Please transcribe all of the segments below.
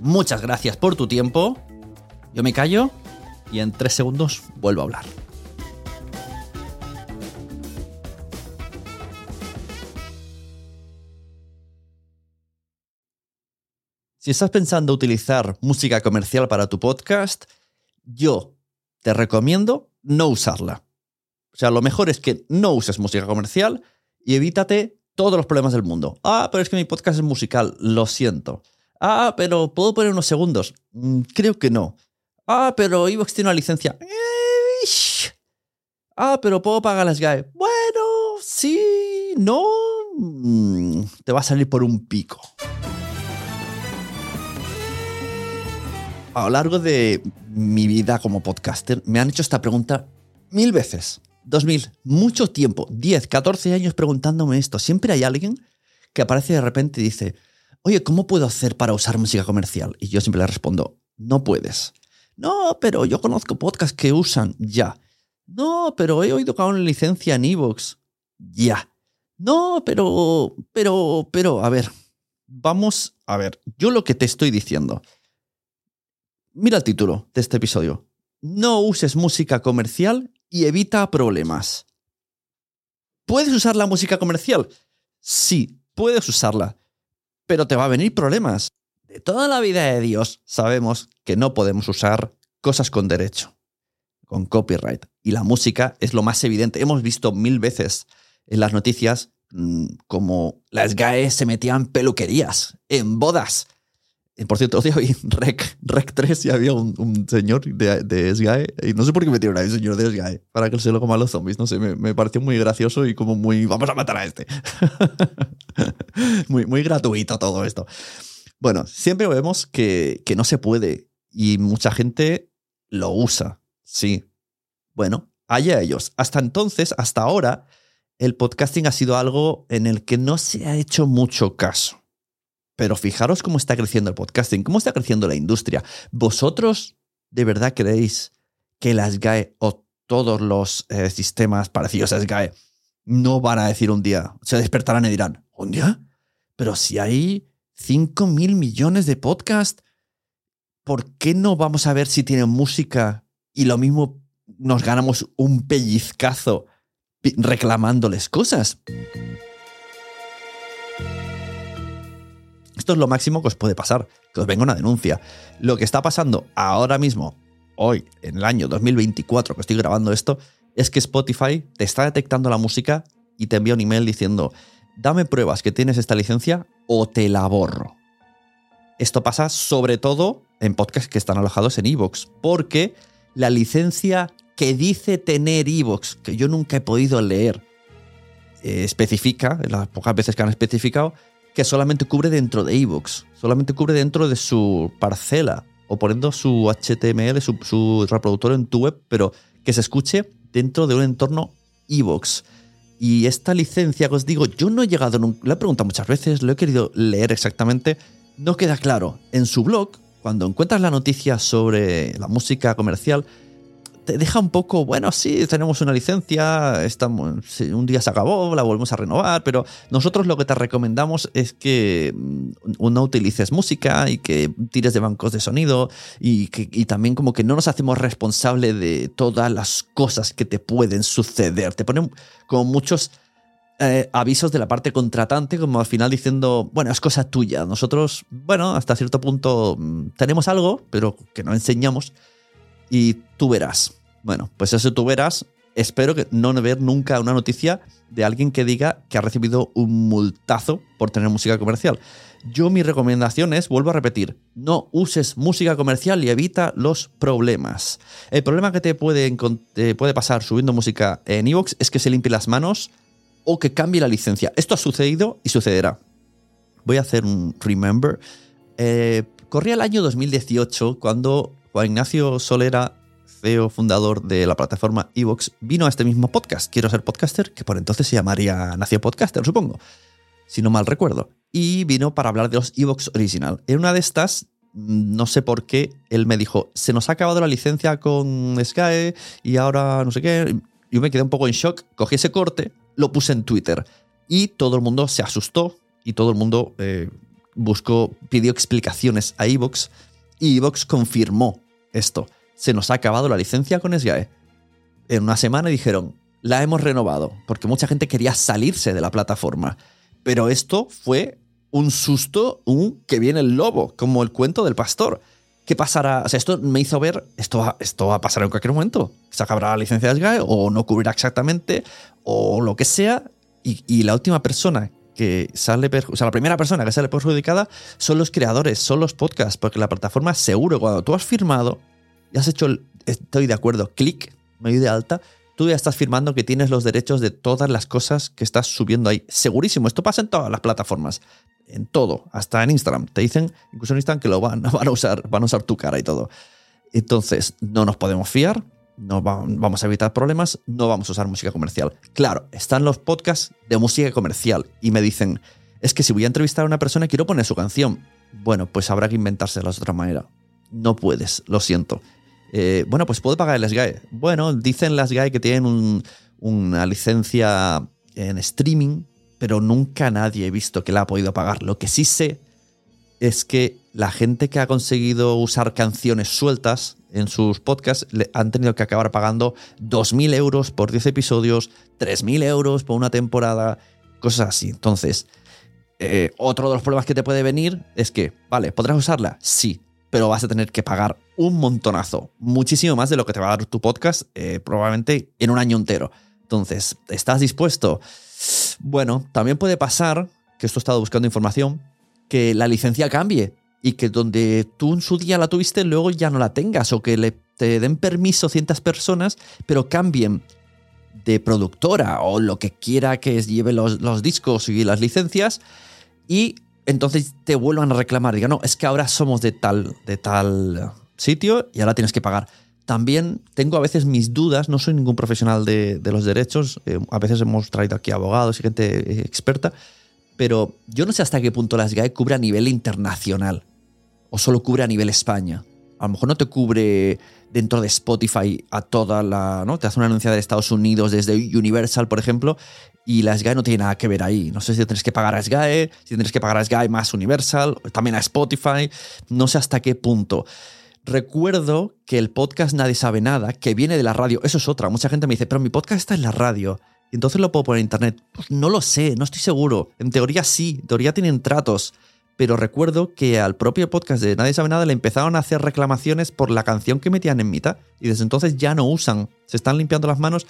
Muchas gracias por tu tiempo. Yo me callo y en tres segundos vuelvo a hablar. Si estás pensando utilizar música comercial para tu podcast, yo te recomiendo no usarla. O sea, lo mejor es que no uses música comercial y evítate todos los problemas del mundo. Ah, pero es que mi podcast es musical, lo siento. Ah, pero ¿puedo poner unos segundos? Mm, creo que no. Ah, pero Evox tiene una licencia. Ah, pero ¿puedo pagar las GAE? Bueno, sí, no. Mm, te va a salir por un pico. A lo largo de mi vida como podcaster me han hecho esta pregunta mil veces. Dos mil, mucho tiempo, 10, 14 años preguntándome esto. Siempre hay alguien que aparece de repente y dice, oye, ¿cómo puedo hacer para usar música comercial? Y yo siempre le respondo, no puedes. No, pero yo conozco podcasts que usan ya. No, pero he oído que una licencia en Evox. Ya. No, pero, pero, pero, a ver, vamos a ver, yo lo que te estoy diciendo. Mira el título de este episodio. No uses música comercial y evita problemas. ¿Puedes usar la música comercial? Sí, puedes usarla pero te va a venir problemas. De toda la vida de Dios sabemos que no podemos usar cosas con derecho, con copyright. Y la música es lo más evidente. Hemos visto mil veces en las noticias mm, como las GAE se metían peluquerías, en bodas, por cierto, hoy Rec, Rec 3 y había un, señor de, de, SGAE, y no sé por qué metieron a un señor de SGAE, para que se lo coman los zombies, no sé, me, pareció muy gracioso y como muy, vamos a matar a este. muy, muy gratuito todo esto. Bueno, siempre vemos que, que no se puede y mucha gente lo usa, sí. Bueno, allá ellos. Hasta entonces, hasta ahora, el podcasting ha sido algo en el que no se ha hecho mucho caso. Pero fijaros cómo está creciendo el podcasting, cómo está creciendo la industria. ¿Vosotros de verdad creéis que la SGAE o todos los eh, sistemas parecidos a SGAE no van a decir un día, se despertarán y dirán, ¿un día? Pero si hay 5 mil millones de podcasts, ¿por qué no vamos a ver si tienen música y lo mismo nos ganamos un pellizcazo reclamándoles cosas? Esto es lo máximo que os puede pasar, que os venga una denuncia. Lo que está pasando ahora mismo, hoy, en el año 2024 que estoy grabando esto, es que Spotify te está detectando la música y te envía un email diciendo, dame pruebas que tienes esta licencia o te la borro. Esto pasa sobre todo en podcasts que están alojados en Evox, porque la licencia que dice tener Evox, que yo nunca he podido leer, eh, especifica, en las pocas veces que han especificado, que solamente cubre dentro de ebooks, solamente cubre dentro de su parcela o poniendo su HTML, su, reproductor en tu web, pero que se escuche dentro de un entorno ebooks. Y esta licencia que os digo, yo no he llegado, nunca, lo he preguntado muchas veces, lo he querido leer exactamente, no queda claro. En su blog, cuando encuentras la noticia sobre la música comercial, te deja un poco, bueno, sí, tenemos una licencia, estamos, un día se acabó, la volvemos a renovar, pero nosotros lo que te recomendamos es que mm, no utilices música y que tires de bancos de sonido y, que, también como que no nos hacemos responsable de todas las cosas que te pueden suceder. Te ponen como muchos... Eh, avisos de la parte contratante, como al final diciendo, bueno, es cosa tuya. Nosotros, bueno, hasta cierto punto mm, tenemos algo, pero que no enseñamos y tú verás. Bueno, pues eso tú verás. Espero que no ver nunca una noticia de alguien que diga que ha recibido un multazo por tener música comercial. Yo mi recomendación es, vuelvo a repetir, no uses música comercial y evita los problemas. El problema que te puede, puede pasar subiendo música en Evox es que se limpie las manos o que cambie la licencia. Esto ha sucedido y sucederá. Voy a hacer un remember. Eh, Corría el año 2018 cuando Juan Ignacio Solera, CEO fundador de la plataforma Evox, vino a este mismo podcast, Quiero ser podcaster, que por entonces se llamaría Nació Podcaster, supongo, si no mal recuerdo. Y vino para hablar de los Evox Original. En una de estas, no sé por qué, él me dijo, se nos ha acabado la licencia con Sky y ahora no sé qué. Yo me quedé un poco en shock, cogí ese corte, lo puse en Twitter y todo el mundo se asustó y todo el mundo eh, buscó, pidió explicaciones a Evox y Evox confirmó esto. Se nos ha acabado la licencia con SGAE. En una semana dijeron, la hemos renovado, porque mucha gente quería salirse de la plataforma. Pero esto fue un susto, un que viene el lobo, como el cuento del pastor. ¿Qué pasará? Esto me hizo ver, esto va, esto va a pasar en cualquier momento. Se acabará la licencia de SGAE o no cubrirá exactamente o lo que sea. Y, y la última persona que sale, o sea, la primera persona que sale perjudicada son los creadores, son los podcasts, porque la plataforma seguro, cuando tú has firmado y has hecho, el, estoy de acuerdo, clic, me doy de alta, tú ya estás firmando que tienes los derechos de todas las cosas que estás subiendo ahí. Segurísimo, esto pasa en todas las plataformas, en todo, hasta en Instagram. Te dicen, incluso en Instagram, que lo van, van a usar, van a usar tu cara y todo. Entonces, no nos podemos fiar, no vamos a evitar problemas, no vamos a usar música comercial. Claro, están los podcasts de música comercial y me dicen, es que si voy a entrevistar a una persona quiero poner su canción. Bueno, pues habrá que inventárselas de otra manera. No puedes, lo siento. Eh, bueno, pues puedo pagar el SGAE. Bueno, dicen las GAE que tienen una licencia en streaming, pero nunca nadie he visto que la ha podido pagar. Lo que sí sé es que la gente que ha conseguido usar canciones sueltas en sus podcasts le han tenido que acabar pagando 2.000 euros por 10 episodios, 3.000 euros por una temporada, cosas así. Entonces, eh, otro de los problemas que te puede venir es que, vale, ¿podrás usarla? Sí, pero vas a tener que pagar un montonazo, muchísimo más de lo que te va a dar tu podcast, eh, probablemente en un año entero. Entonces, ¿estás dispuesto? Bueno, también puede pasar, que esto he estado buscando información, que la licencia cambie y que donde tú en su día la tuviste, luego ya no la tengas o que le, te den permiso ciertas personas, pero cambien de productora o lo que quiera que lleve los, los discos y las licencias y entonces te vuelvan a reclamar. Digan, no, es que ahora somos de tal, de tal sitio y ahora tienes que pagar. También tengo a veces mis dudas, no soy ningún profesional de, los derechos, eh, a veces hemos traído aquí abogados y gente eh, experta, pero yo no sé hasta qué punto las GAE cubre a nivel internacional o solo cubre a nivel España. A lo mejor no te cubre dentro de Spotify a toda la. ¿no? Te hace una anuncia de Estados Unidos desde Universal, por ejemplo, y la SGAE no tiene nada que ver ahí. No sé si tienes que pagar a SGAE, si tienes que pagar a SGAE más Universal, también a Spotify, no sé hasta qué punto. Recuerdo que el podcast Nadie sabe nada, que viene de la radio, eso es otra. Mucha gente me dice, pero mi podcast está en la radio. Y entonces lo puedo poner en internet. Pues no lo sé, no estoy seguro. En teoría sí, en teoría tienen tratos. Pero recuerdo que al propio podcast de Nadie sabe nada le empezaron a hacer reclamaciones por la canción que metían en mitad. Y desde entonces ya no usan. Se están limpiando las manos,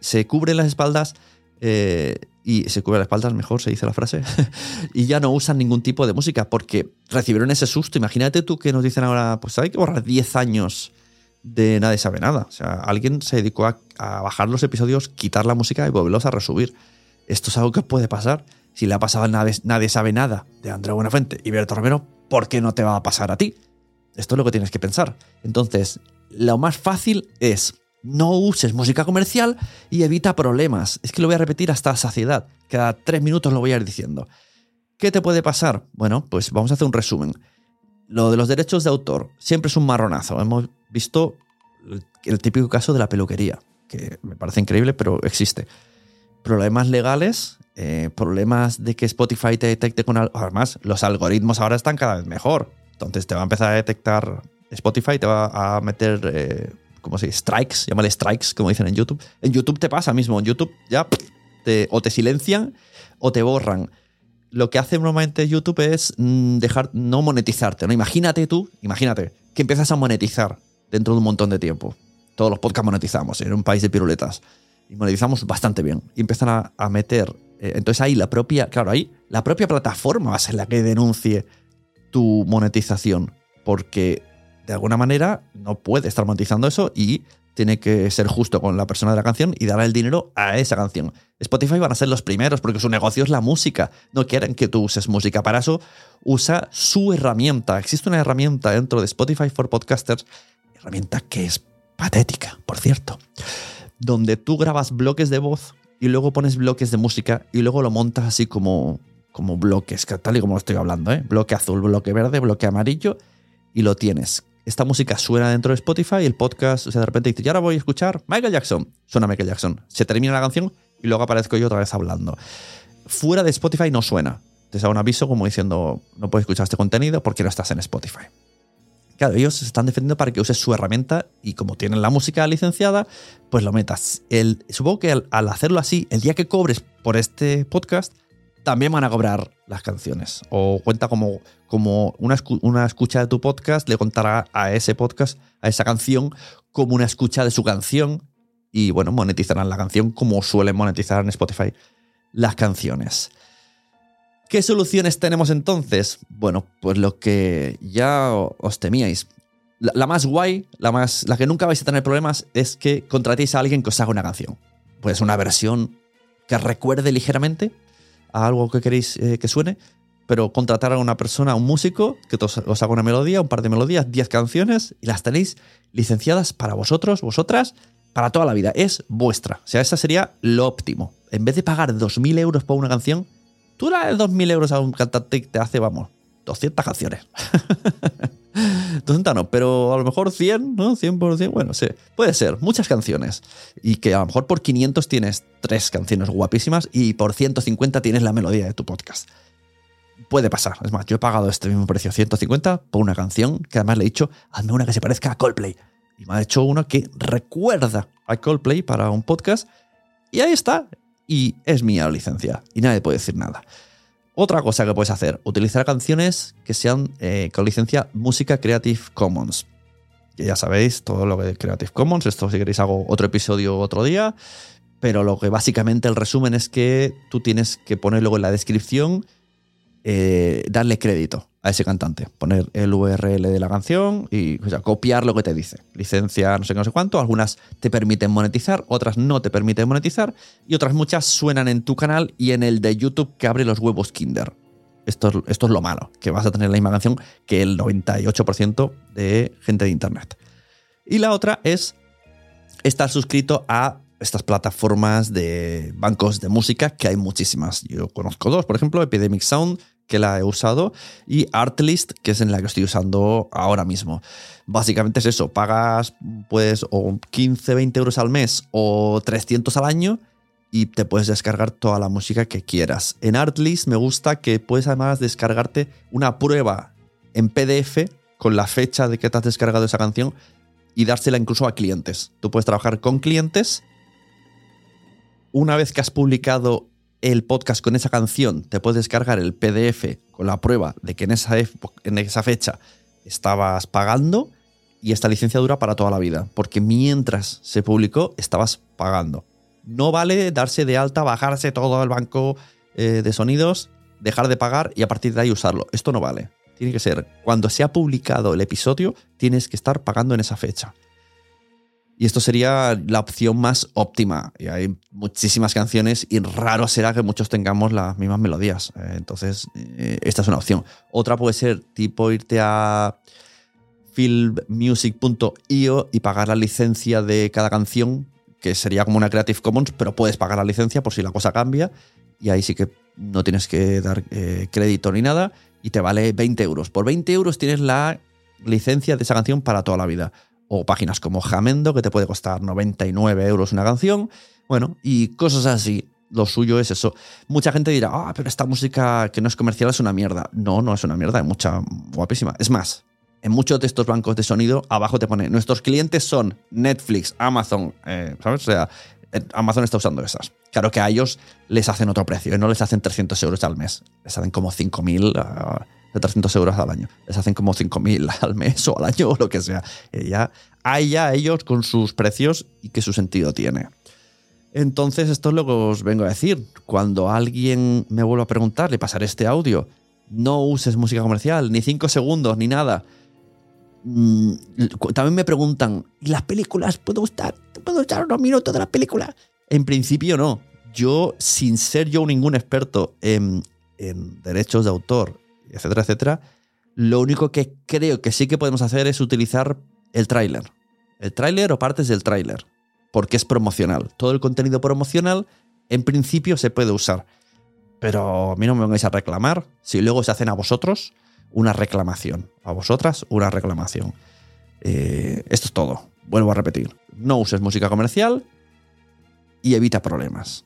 se cubren las espaldas. Eh, y se cubren las espaldas, mejor se dice la frase, y ya no usan ningún tipo de música porque recibieron ese susto. Imagínate tú que nos dicen ahora, pues hay que borrar 10 años de Nadie sabe nada. O sea, alguien se dedicó a, bajar los episodios, quitar la música y volverlos a resubir. Esto es algo que puede pasar. Si le ha pasado a nadie, nadie sabe nada de Andrea Buenafuente y Berto Romero, ¿por qué no te va a pasar a ti? Esto es lo que tienes que pensar. Entonces, lo más fácil es no uses música comercial y evita problemas. Es que lo voy a repetir hasta saciedad. Cada tres minutos lo voy a ir diciendo. ¿Qué te puede pasar? Bueno, pues vamos a hacer un resumen. Lo de los derechos de autor siempre es un marronazo. Hemos visto el típico caso de la peluquería, que me parece increíble, pero existe. Problemas legales, eh, problemas de que Spotify te detecte con... Además, los algoritmos ahora están cada vez mejor. Entonces te va a empezar a detectar Spotify, te va a meter, eh, ¿cómo se dice? Strikes, llámale strikes, como dicen en YouTube. En YouTube te pasa mismo, en YouTube ya te, o te silencian o te borran lo que hace normalmente YouTube es mm, dejar no monetizarte. ¿no? Imagínate tú, imagínate, que empiezas a monetizar dentro de un montón de tiempo. Todos los podcasts monetizamos en un país de piruletas. Y monetizamos bastante bien. Y empiezan a, meter. Eh, entonces ahí la propia, claro, ahí la propia plataforma va a ser la que denuncie tu monetización. Porque de alguna manera no puede estar monetizando eso y tiene que ser justo con la persona de la canción y darle el dinero a esa canción. Spotify van a ser los primeros porque su negocio es la música. No quieren que tú uses música. Para eso usa su herramienta. Existe una herramienta dentro de Spotify for Podcasters, herramienta que es patética, por cierto, donde tú grabas bloques de voz y luego pones bloques de música y luego lo montas así como, como bloques, tal y como lo estoy hablando, ¿eh? bloque azul, bloque verde, bloque amarillo y lo tienes esta música suena dentro de Spotify y el podcast, o sea, de repente dice, y ahora voy a escuchar Michael Jackson. Suena Michael Jackson. Se termina la canción y luego aparezco yo otra vez hablando. Fuera de Spotify no suena. Te da un aviso como diciendo, no puedes escuchar este contenido porque no estás en Spotify. Claro, ellos se están defendiendo para que uses su herramienta y como tienen la música licenciada, pues lo metas. El, supongo que al hacerlo así, el día que cobres por este podcast, también van a cobrar las canciones. O cuenta como, como una, una, escucha de tu podcast, le contará a ese podcast, a esa canción, como una escucha de su canción. Y bueno, monetizarán la canción como suelen monetizar en Spotify las canciones. ¿Qué soluciones tenemos entonces? Bueno, pues lo que ya os temíais. La, más guay, la, más, la que nunca vais a tener problemas, es que contratéis a alguien que os haga una canción. Pues una versión que recuerde ligeramente a algo que queréis eh, que suene, pero contratar a una persona, a un músico, que os, haga una melodía, un par de melodías, 10 canciones, y las tenéis licenciadas para vosotros, vosotras, para toda la vida. Es vuestra. O sea, esa sería lo óptimo. En vez de pagar 2.000 euros por una canción, tú le das 2.000 euros a un cantante que te hace, vamos, 200 canciones. 200 no, pero a lo mejor 100, ¿no? 100%, bueno, sí, puede ser, muchas canciones. Y que a lo mejor por 500 tienes tres canciones guapísimas y por 150 tienes la melodía de tu podcast. Puede pasar, es más, yo he pagado este mismo precio, 150, por una canción que además le he dicho, hazme una que se parezca a Coldplay. Y me ha hecho una que recuerda a Coldplay para un podcast. Y ahí está. Y es mía la licencia. Y nadie puede decir nada. Otra cosa que puedes hacer, utilizar canciones que sean eh, con licencia Música Creative Commons. Que ya sabéis todo lo que es Creative Commons, esto si queréis hago otro episodio otro día, pero lo que básicamente el resumen es que tú tienes que poner luego en la descripción, eh, darle crédito a ese cantante. Poner el URL de la canción y copiar lo que te dice. Licencia, no sé qué, no sé cuánto. Algunas te permiten monetizar, otras no te permiten monetizar y otras muchas suenan en tu canal y en el de YouTube que abre los huevos Kinder. Esto es, esto es lo malo, que vas a tener la misma canción que el 98% de gente de Internet. Y la otra es estar suscrito a estas plataformas de bancos de música, que hay muchísimas. Yo conozco dos, por ejemplo, Epidemic Sound, que la he usado, y Artlist, que es en la que estoy usando ahora mismo. Básicamente es eso, pagas pues o 15, 20 euros al mes o 300 al año y te puedes descargar toda la música que quieras. En Artlist me gusta que puedes además descargarte una prueba en PDF con la fecha de que te has descargado esa canción y dársela incluso a clientes. Tú puedes trabajar con clientes. Una vez que has publicado el podcast con esa canción, te puedes descargar el PDF con la prueba de que en esa, en esa fecha estabas pagando y esta licencia dura para toda la vida, porque mientras se publicó estabas pagando. No vale darse de alta, bajarse todo el banco eh, de sonidos, dejar de pagar y a partir de ahí usarlo. Esto no vale. Tiene que ser cuando se ha publicado el episodio, tienes que estar pagando en esa fecha. Y esto sería la opción más óptima. Y hay muchísimas canciones y raro será que muchos tengamos las mismas melodías. Eh, entonces, eh, esta es una opción. Otra puede ser tipo irte a filmmusic.io y pagar la licencia de cada canción, que sería como una Creative Commons, pero puedes pagar la licencia por si la cosa cambia. Y ahí sí que no tienes que dar eh, crédito ni nada y te vale 20 euros. Por 20 euros tienes la licencia de esa canción para toda la vida o páginas como Jamendo, que te puede costar 99 euros una canción, bueno, y cosas así. Lo suyo es eso. Mucha gente dirá, ah, pero esta música que no es comercial es una mierda. No, no es una mierda, es mucha guapísima. Es más, en muchos de estos bancos de sonido, abajo te pone, nuestros clientes son Netflix, Amazon, eh, ¿sabes? O sea, eh, Amazon está usando esas. Claro que a ellos les hacen otro precio, no les hacen 300 euros al mes, les hacen como 5.000 de 300 euros al año. Les hacen como 5.000 al mes o al año o lo que sea. Y ya, hay ya ellos con sus precios y que su sentido tiene. Entonces, esto es lo que os vengo a decir. Cuando alguien me vuelva a preguntar, le pasaré este audio. No uses música comercial, ni 5 segundos, ni nada. mm, también me preguntan, ¿y las películas? ¿Puedo usar, ¿Puedo usar unos minutos de las películas? En principio no. Yo, sin ser yo ningún experto en, en derechos de autor, etcétera, etcétera, lo único que creo que sí que podemos hacer es utilizar el tráiler. El tráiler o partes del tráiler. Porque es promocional. Todo el contenido promocional, en principio, se puede usar. Pero a mí no me vengáis a reclamar si luego se hacen a vosotros una reclamación. A vosotras una reclamación. Eh, esto es todo. Vuelvo a repetir. No uses música comercial y evita problemas.